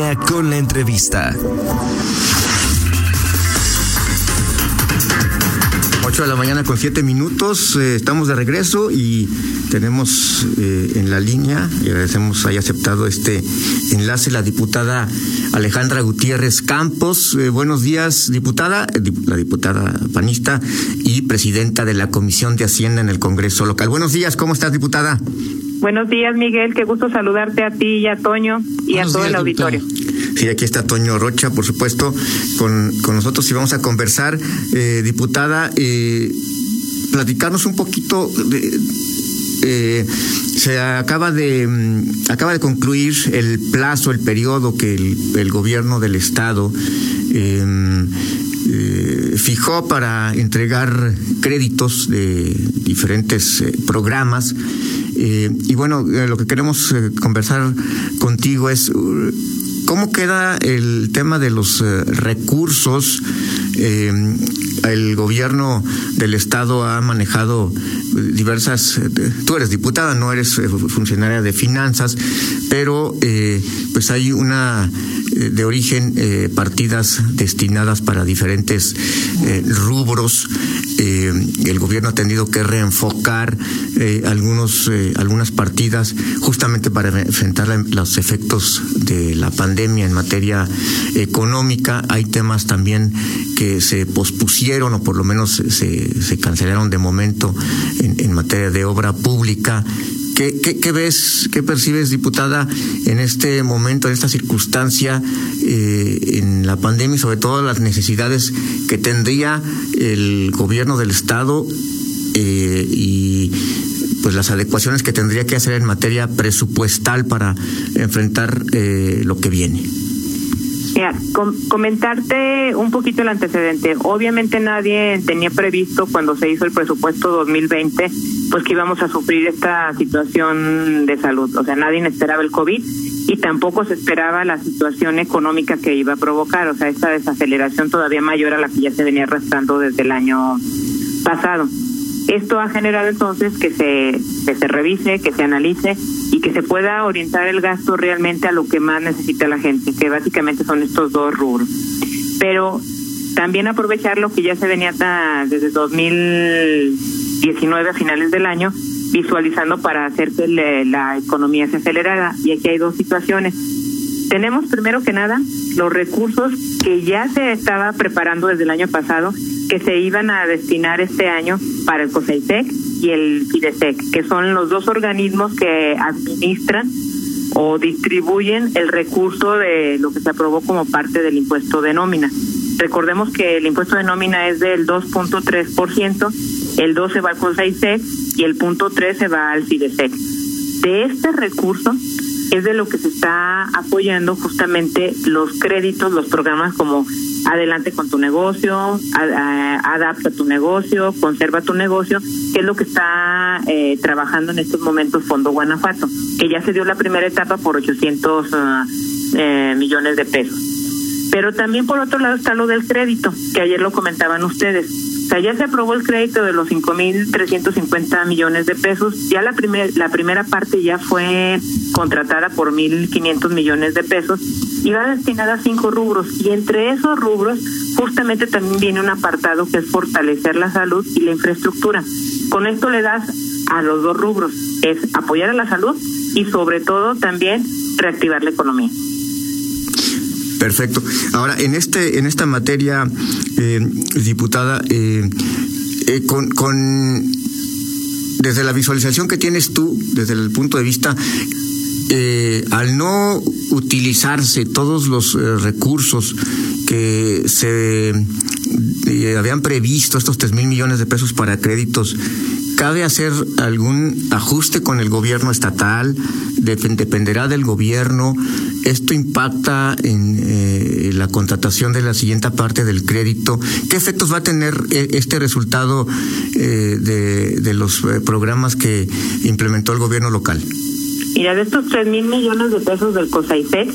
línea con la entrevista. 8 de la mañana con 7 minutos, eh, estamos de regreso y tenemos eh, en la línea, y agradecemos haya aceptado este enlace, la diputada Alejandra Gutiérrez Campos. Eh, buenos días, diputada, la diputada panista y presidenta de la Comisión de Hacienda en el Congreso local. Buenos días, ¿cómo estás, diputada? Buenos días, Miguel. Qué gusto saludarte a ti y a Toño y a todo el auditorio. Sí, aquí está Toño Rocha, por supuesto, con, con nosotros y vamos a conversar. Eh, diputada, eh, platicarnos un poquito de, eh, se acaba de mm, acaba de concluir el plazo, el periodo que el, gobierno del estado eh, fijó para entregar créditos de diferentes programas. y bueno, lo que queremos conversar contigo es ¿Cómo queda el tema de los eh, recursos? Eh, el gobierno del estado ha manejado diversas. Eh, tú eres diputada, no eres funcionaria de finanzas, pero pues hay una de origen partidas destinadas para diferentes rubros. el gobierno ha tenido que reenfocar algunos algunas partidas justamente para enfrentar los efectos de la pandemia en materia económica. Hay temas también que se pospusieron o por lo menos se, cancelaron de momento en, materia de obra pública. ¿Qué, ¿Qué, ves, qué percibes, diputada, en este momento, en esta circunstancia, eh, en la pandemia y sobre todo las necesidades que tendría el gobierno del Estado eh, y pues las adecuaciones que tendría que hacer en materia presupuestal para enfrentar eh, lo que viene. Mira, comentarte un poquito el antecedente. Obviamente nadie tenía previsto cuando se hizo el presupuesto 2020, pues que íbamos a sufrir esta situación de salud. O sea, nadie esperaba el COVID y tampoco se esperaba la situación económica que iba a provocar. O sea, esta desaceleración todavía mayor a la que ya se venía arrastrando desde el año pasado. Esto ha generado entonces que se, se revise, que se analice y que se pueda orientar el gasto realmente a lo que más necesita la gente, que básicamente son estos dos rubros. Pero también aprovechar lo que ya se venía desde 2019 a finales del año, visualizando para hacer que la economía se acelerara. Y aquí hay dos situaciones. Tenemos primero que nada los recursos que ya se estaba preparando desde el año pasado que se iban a destinar este año para el COSEITEC y el FIDESEC, que son los dos organismos que administran o distribuyen el recurso de lo que se aprobó como parte del impuesto de nómina. Recordemos que el impuesto de nómina es del 2.3%, el 2 se va al COSEITEC y el punto 3 se va al FIDESEC. De este recurso es de lo que se está apoyando justamente los créditos, los programas como adelante con tu negocio, adapta tu negocio, conserva tu negocio, que es lo que está eh, trabajando en estos momentos Fondo Guanajuato, que ya se dio la primera etapa por 800 ah, eh, millones de pesos. Pero también por otro lado está lo del crédito, que ayer lo comentaban ustedes. Sea, ya se aprobó el crédito de los 5.350 millones de pesos. Ya la, primer, la primera parte ya fue contratada por 1.500 millones de pesos y va destinada a cinco rubros. Y entre esos rubros justamente también viene un apartado que es fortalecer la salud y la infraestructura. Con esto le das a los dos rubros, es apoyar a la salud y sobre todo también reactivar la economía. Perfecto. Ahora, en este, en esta materia, eh, diputada, eh, eh, con, con desde la visualización que tienes tú, desde el punto de vista eh, al no utilizarse todos los recursos que se habían previsto, estos tres mil millones de pesos para créditos, ¿cabe hacer algún ajuste con el gobierno estatal? ¿Dependerá del gobierno? ¿Esto impacta en la contratación de la siguiente parte del crédito? ¿Qué efectos va a tener este resultado de, de los programas que implementó el gobierno local? Mira, de estos tres mil millones de pesos del COSAIPEC,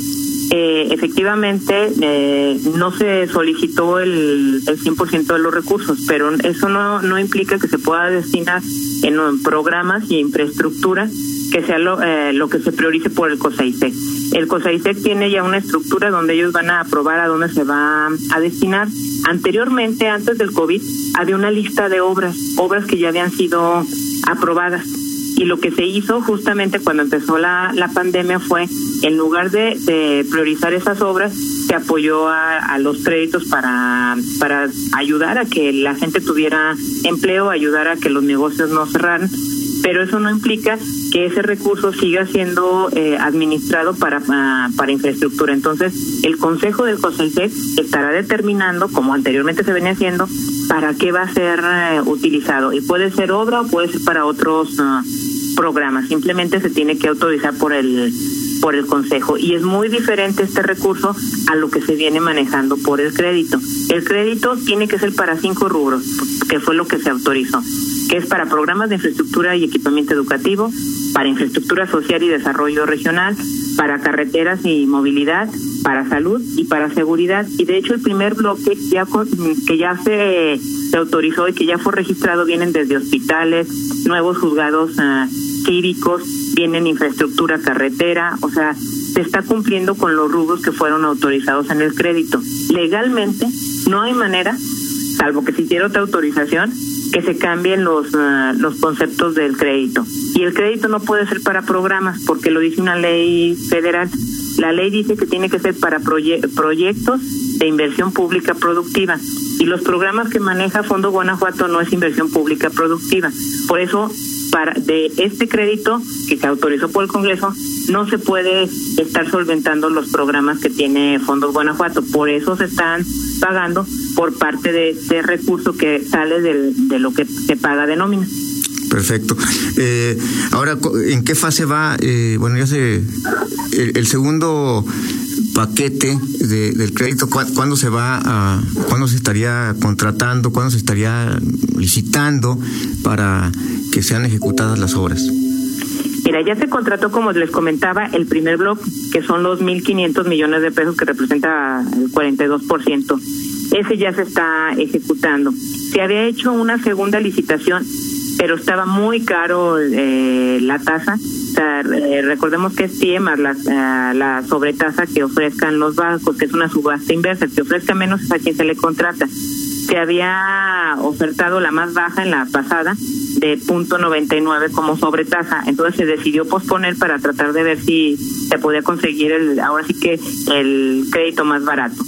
eh, efectivamente eh, no se solicitó el, el 100% de los recursos, pero eso no, no implica que se pueda destinar en programas y infraestructura que sea lo, eh, lo que se priorice por el COSAISEC. El COSAISEC tiene ya una estructura donde ellos van a aprobar a dónde se va a destinar. Anteriormente, antes del COVID, había una lista de obras, obras que ya habían sido aprobadas y lo que se hizo justamente cuando empezó la, la pandemia fue, en lugar de, de priorizar esas obras, se apoyó a, los créditos para, para ayudar a que la gente tuviera empleo, ayudar a que los negocios no cerraran pero eso no implica que ese recurso siga siendo eh, administrado para, uh, para infraestructura. Entonces, el Consejo del COSELSEC estará determinando, como anteriormente se venía haciendo, para qué va a ser uh, utilizado. Y puede ser obra o puede ser para otros uh, programas. Simplemente se tiene que autorizar por el por el Consejo. Y es muy diferente este recurso a lo que se viene manejando por el crédito. El crédito tiene que ser para cinco rubros, que fue lo que se autorizó que es para programas de infraestructura y equipamiento educativo, para infraestructura social y desarrollo regional, para carreteras y movilidad, para salud y para seguridad. Y de hecho el primer bloque ya que ya se, se autorizó y que ya fue registrado vienen desde hospitales, nuevos juzgados uh, cívicos, vienen infraestructura carretera, o sea, se está cumpliendo con los rubros que fueron autorizados en el crédito. Legalmente no hay manera, salvo que se hiciera otra autorización, que se cambien los, uh, los conceptos del crédito. Y el crédito no puede ser para programas porque lo dice una ley federal. La ley dice que tiene que ser para proye proyectos de inversión pública productiva. Y los programas que maneja Fondo Guanajuato no es inversión pública productiva. Por eso, para de este crédito que se autorizó por el Congreso, no se puede estar solventando los programas que tiene Fondos Guanajuato. Por eso se están pagando por parte de este recurso que sale de lo que se paga de nómina. Perfecto. Eh, ahora, ¿en qué fase va? Eh, bueno, ya sé, el segundo paquete de, del crédito, ¿cuándo se va a, cuándo se estaría contratando, cuándo se estaría licitando para que sean ejecutadas las obras? Mira, ya se contrató, como les comentaba, el primer bloque, que son los 1.500 millones de pesos, que representa el 42%. Ese ya se está ejecutando. Se había hecho una segunda licitación, pero estaba muy caro eh, la tasa. Eh, recordemos que es TIE más la, uh, la sobretasa que ofrezcan los bancos, que es una subasta inversa. que ofrezca menos es a quien se le contrata. Se había ofertado la más baja en la pasada, de punto 99 como sobretasa. Entonces se decidió posponer para tratar de ver si se podía conseguir el, ahora sí que el crédito más barato.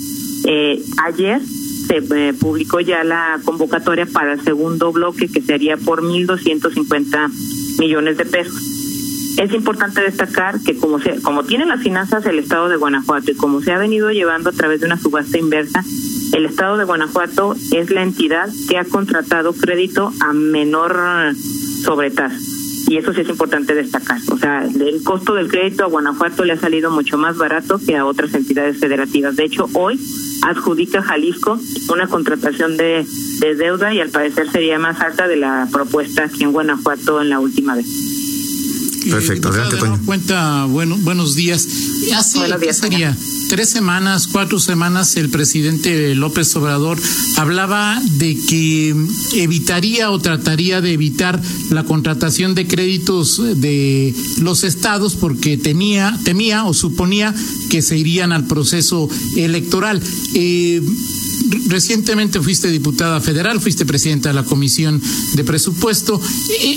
Eh, ayer se eh, publicó ya la convocatoria para el segundo bloque que sería por 1.250 millones de pesos. Es importante destacar que como se, como tiene las finanzas el Estado de Guanajuato y como se ha venido llevando a través de una subasta inversa, el Estado de Guanajuato es la entidad que ha contratado crédito a menor sobretasa. Y eso sí es importante destacar. O sea, el costo del crédito a Guanajuato le ha salido mucho más barato que a otras entidades federativas. De hecho, hoy adjudica Jalisco una contratación de, de deuda y al parecer sería más alta de la propuesta aquí en Guanajuato en la última vez. Perfecto, adelante, Toño. Cuenta, bueno, buenos días. Hace, buenos días, sería? Tres semanas, cuatro semanas, el presidente López Obrador hablaba de que evitaría o trataría de evitar la contratación de créditos de los estados porque tenía, temía o suponía que se irían al proceso electoral. Eh, recientemente fuiste diputada federal, fuiste presidenta de la Comisión de Presupuesto.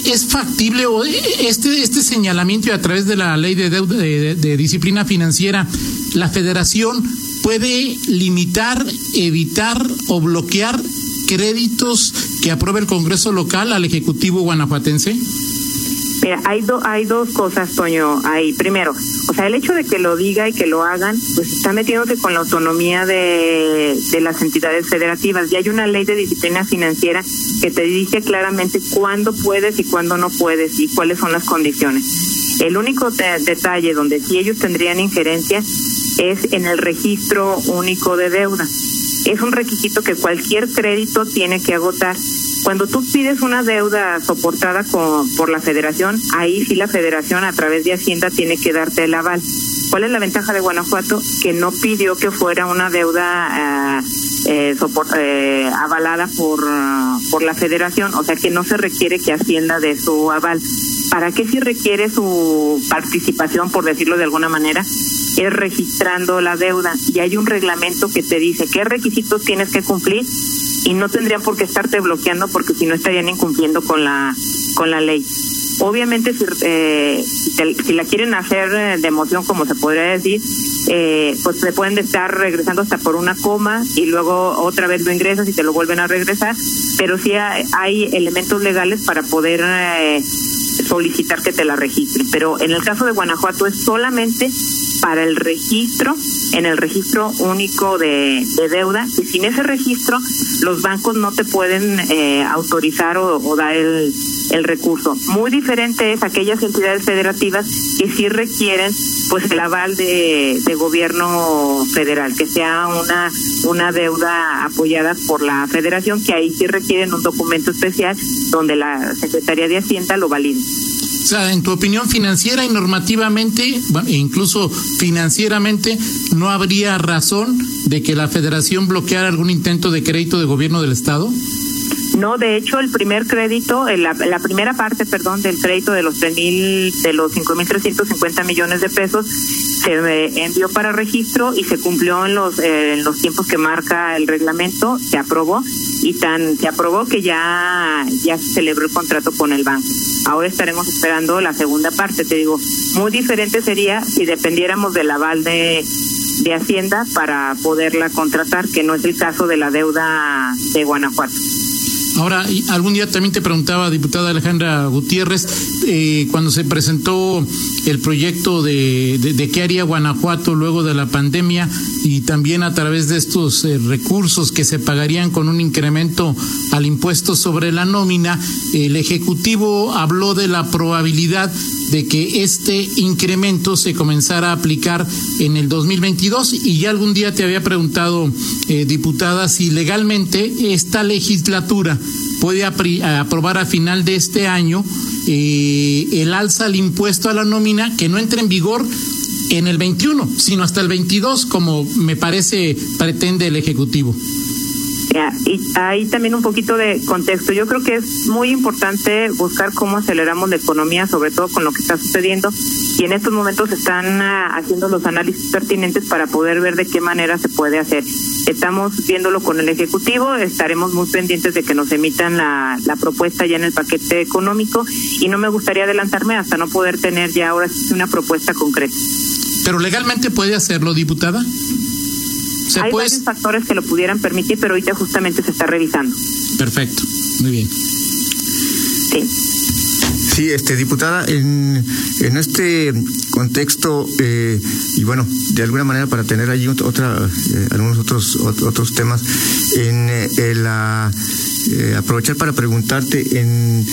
¿Es factible o este, este señalamiento a través de la ley de, deuda, de, de disciplina financiera, la federación puede limitar, evitar o bloquear créditos que apruebe el Congreso local al Ejecutivo guanajuatense? Mira, hay, do, hay dos cosas, Toño, ahí. Primero, o sea, el hecho de que lo diga y que lo hagan, pues está metiéndose con la autonomía de, de las entidades federativas. Y hay una ley de disciplina financiera que te dice claramente cuándo puedes y cuándo no puedes y cuáles son las condiciones. El único de, detalle donde sí ellos tendrían injerencia es en el registro único de deuda. Es un requisito que cualquier crédito tiene que agotar. Cuando tú pides una deuda soportada con, por la federación, ahí sí la federación a través de Hacienda tiene que darte el aval. ¿Cuál es la ventaja de Guanajuato? Que no pidió que fuera una deuda eh, eh, avalada por, por la federación, o sea que no se requiere que Hacienda de su aval. ¿Para qué si requiere su participación, por decirlo de alguna manera? Es registrando la deuda y hay un reglamento que te dice qué requisitos tienes que cumplir y no tendrían por qué estarte bloqueando porque si no estarían incumpliendo con la con la ley. Obviamente si, eh, si, la quieren hacer eh, de emoción, como se podría decir, eh, pues se pueden estar regresando hasta por una coma y luego otra vez lo ingresas y te lo vuelven a regresar, pero sí hay, elementos legales para poder eh, solicitar que te la registren. Pero en el caso de Guanajuato es solamente para el registro, en el registro único de, deuda, y sin ese registro los bancos no te pueden eh, autorizar o, dar el, el recurso. Muy diferente es aquellas entidades federativas que sí requieren pues el aval de, de gobierno federal, que sea una, una deuda apoyada por la federación, que ahí sí requieren un documento especial donde la Secretaría de Hacienda lo valide. O sea, en tu opinión financiera y normativamente, e incluso financieramente, ¿no habría razón de que la federación bloqueara algún intento de crédito de gobierno del Estado? No, de hecho, el primer crédito, la, la primera parte, perdón, del crédito de los tres mil, de los cinco mil trescientos cincuenta millones de pesos se eh, envió para registro y se cumplió en los eh, en los tiempos que marca el reglamento, se aprobó y tan se aprobó que ya ya se celebró el contrato con el banco. Ahora estaremos esperando la segunda parte, te digo, muy diferente sería si dependiéramos del aval de de Hacienda para poderla contratar, que no es el caso de la deuda de Guanajuato. Ahora, algún día también te preguntaba, diputada Alejandra Gutiérrez, eh, cuando se presentó el proyecto de, de, qué haría Guanajuato luego de la pandemia y también a través de estos eh, recursos que se pagarían con un incremento al impuesto sobre la nómina, el Ejecutivo habló de la probabilidad de que este incremento se comenzara a aplicar en el 2022 y ya algún día te había preguntado, eh, diputada, si legalmente esta legislatura puede aprobar a final de este año eh, el alza al impuesto a la nómina que no entre en vigor en el 21, sino hasta el 22, como me parece pretende el Ejecutivo. Y ahí también un poquito de contexto. Yo creo que es muy importante buscar cómo aceleramos la economía, sobre todo con lo que está sucediendo. Y en estos momentos están ah, haciendo los análisis pertinentes para poder ver de qué manera se puede hacer. Estamos viéndolo con el Ejecutivo, estaremos muy pendientes de que nos emitan la, la propuesta ya en el paquete económico y no me gustaría adelantarme hasta no poder tener ya ahora una propuesta concreta. ¿Pero legalmente puede hacerlo, diputada? Hay varios factores que lo pudieran permitir, pero ahorita justamente se está revisando. Perfecto, muy bien. Sí. Sí, este diputada, en, en este contexto eh, y bueno, de alguna manera para tener allí otra eh, algunos otros otros temas en eh, la aprovechar para preguntarte en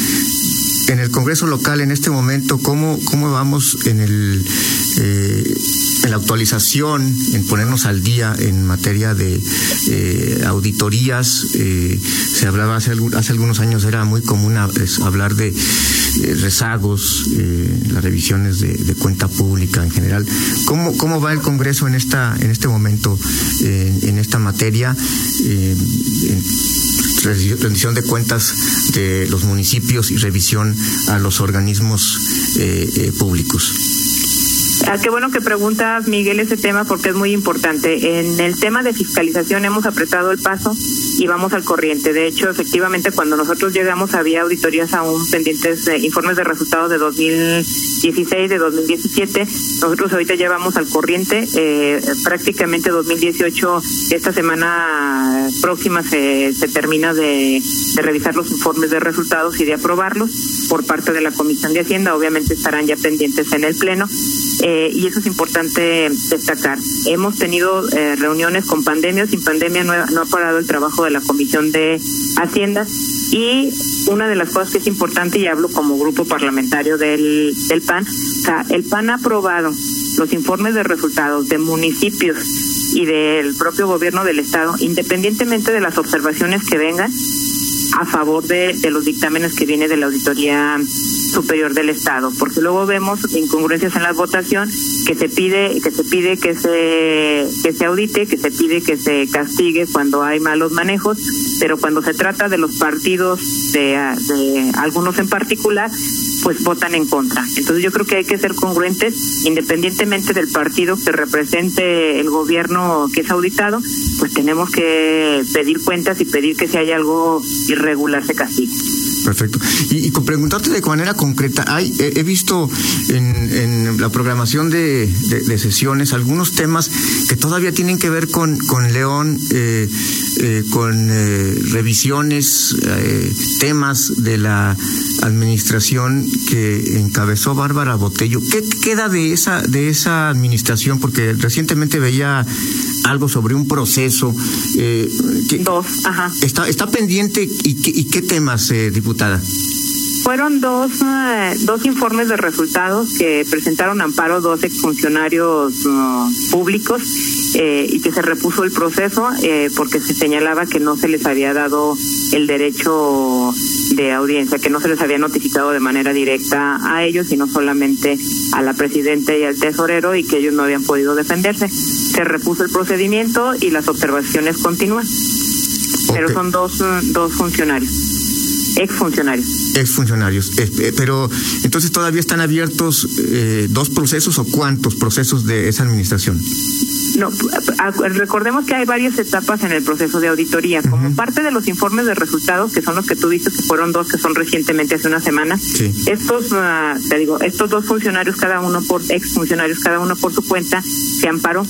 en el Congreso local en este momento cómo cómo vamos en el en la actualización, en ponernos al día en materia de eh, auditorías. Eh, se hablaba hace, algunos años, era muy común hablar de eh, rezagos, las revisiones de, cuenta pública en general. ¿Cómo, ¿Cómo va el Congreso en, esta, en este momento, en esta materia? rendición de cuentas de los municipios y revisión a los organismos públicos. Ah, qué bueno que preguntas, Miguel, ese tema porque es muy importante. En el tema de fiscalización hemos apretado el paso y vamos al corriente. De hecho, efectivamente, cuando nosotros llegamos había auditorías aún pendientes, informes de resultados de 2016, de 2017. Nosotros ahorita llevamos al corriente. Eh, prácticamente 2018, esta semana próxima se, se termina de revisar los informes de resultados y de aprobarlos por parte de la Comisión de Hacienda. Obviamente estarán ya pendientes en el Pleno. Eh, y eso es importante destacar. Hemos tenido eh, reuniones con pandemia, sin pandemia no, no, ha parado el trabajo de la Comisión de Hacienda y una de las cosas que es importante, y hablo como grupo parlamentario del, del PAN, o sea, el PAN ha aprobado los informes de resultados de municipios y del propio gobierno del Estado, independientemente de las observaciones que vengan, a favor de, de los dictámenes que viene de la auditoría Superior del Estado, porque luego vemos incongruencias en la votación que se pide que se pide que se que se audite, que se pide que se castigue cuando hay malos manejos, pero cuando se trata de los partidos de, de algunos en particular, pues votan en contra. Entonces yo creo que hay que ser congruentes, independientemente del partido que represente el gobierno que es auditado, pues tenemos que pedir cuentas y pedir que si hay algo irregular se castigue. Perfecto. Y, preguntarte de manera concreta, hay, he, visto en, la programación de, sesiones algunos temas que todavía tienen que ver con, con León, eh, eh, con eh, revisiones, temas de la administración que encabezó Bárbara Botello. ¿Qué queda de esa, de esa administración? Porque recientemente veía algo sobre un proceso. Dos, ajá. Está, está pendiente y, y qué temas, diputado? Fueron dos, eh, dos informes de resultados que presentaron amparo dos exfuncionarios uh, públicos eh, y que se repuso el proceso eh, porque se señalaba que no se les había dado el derecho de audiencia, que no se les había notificado de manera directa a ellos, sino solamente a la presidenta y al tesorero y que ellos no habían podido defenderse. Se repuso el procedimiento y las observaciones continúan. Pero son dos, dos funcionarios. Exfuncionarios. Exfuncionarios. Eh, pero entonces todavía están abiertos eh, dos procesos o cuántos procesos de esa administración? No, recordemos que hay varias etapas en el proceso de auditoría. Como parte de los informes de resultados, que son los que tú dices que fueron dos, que son recientemente hace una semana, estos, ah, te digo, estos dos funcionarios, cada uno por exfuncionarios, cada uno por su cuenta, se amparó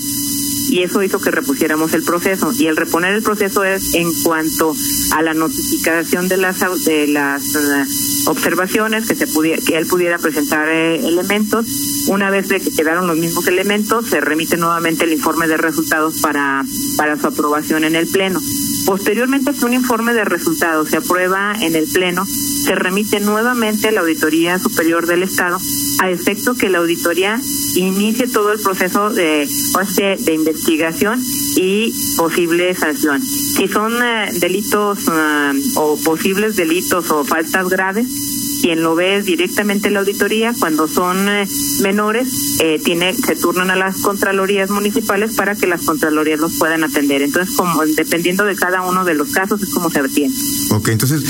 y eso hizo que repusiéramos el proceso. Y el reponer el proceso es en cuanto a la notificación de las de las eh, observaciones que se pudiera, que él pudiera presentar eh, elementos. Una vez de que quedaron los mismos elementos, se remite nuevamente el informe de resultados para para su aprobación en el pleno. Posteriormente, que un informe de resultados se aprueba en el pleno, se remite nuevamente a la Auditoría Superior del Estado a efecto que la auditoría inicie todo el proceso de, de investigación y posible sanción. Si son eh, delitos eh, o posibles delitos o faltas graves, quien lo ve es directamente la auditoría. Cuando son eh, menores, tiene, se turnan a las contralorías municipales para que las contralorías los puedan atender. Entonces, como dependiendo de cada uno de los casos, es como se atiende. Ok, entonces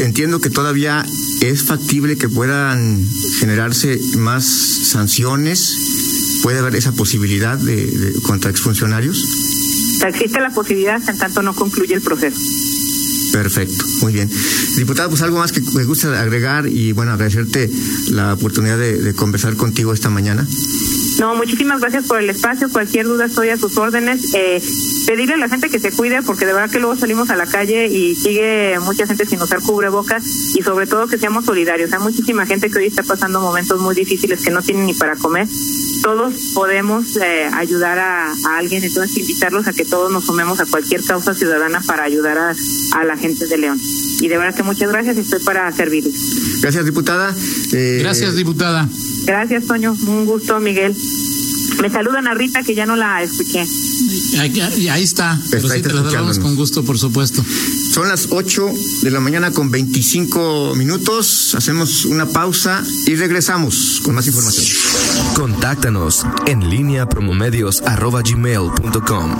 entiendo que todavía es factible que puedan generarse más sanciones ¿Puede haber esa posibilidad de, contra exfuncionarios? Existe la posibilidad en tanto no concluye el proceso. Perfecto, muy bien. Diputado, pues algo más que me gusta agregar y bueno, agradecerte la oportunidad de, conversar contigo esta mañana. No, muchísimas gracias por el espacio. Cualquier duda estoy a sus órdenes. Eh, pedirle a la gente que se cuide porque de verdad que luego salimos a la calle y sigue mucha gente sin usar cubrebocas y sobre todo que seamos solidarios. Hay muchísima gente que hoy está pasando momentos muy difíciles que no tienen ni para comer todos podemos eh, ayudar a, alguien, entonces invitarlos a que todos nos sumemos a cualquier causa ciudadana para ayudar a, la gente de León. Y de verdad que muchas gracias y estoy para servirles. Gracias, diputada. Eh, gracias, diputada. Gracias, Toño. Un gusto, Miguel. Me saludan a Rita, que ya no la escuché. Ahí, ahí está, pero sí te la con gusto, por supuesto. Son las 8 de la mañana con 25 minutos. Hacemos una pausa y regresamos con más información. Contáctanos en línea promomedios.com.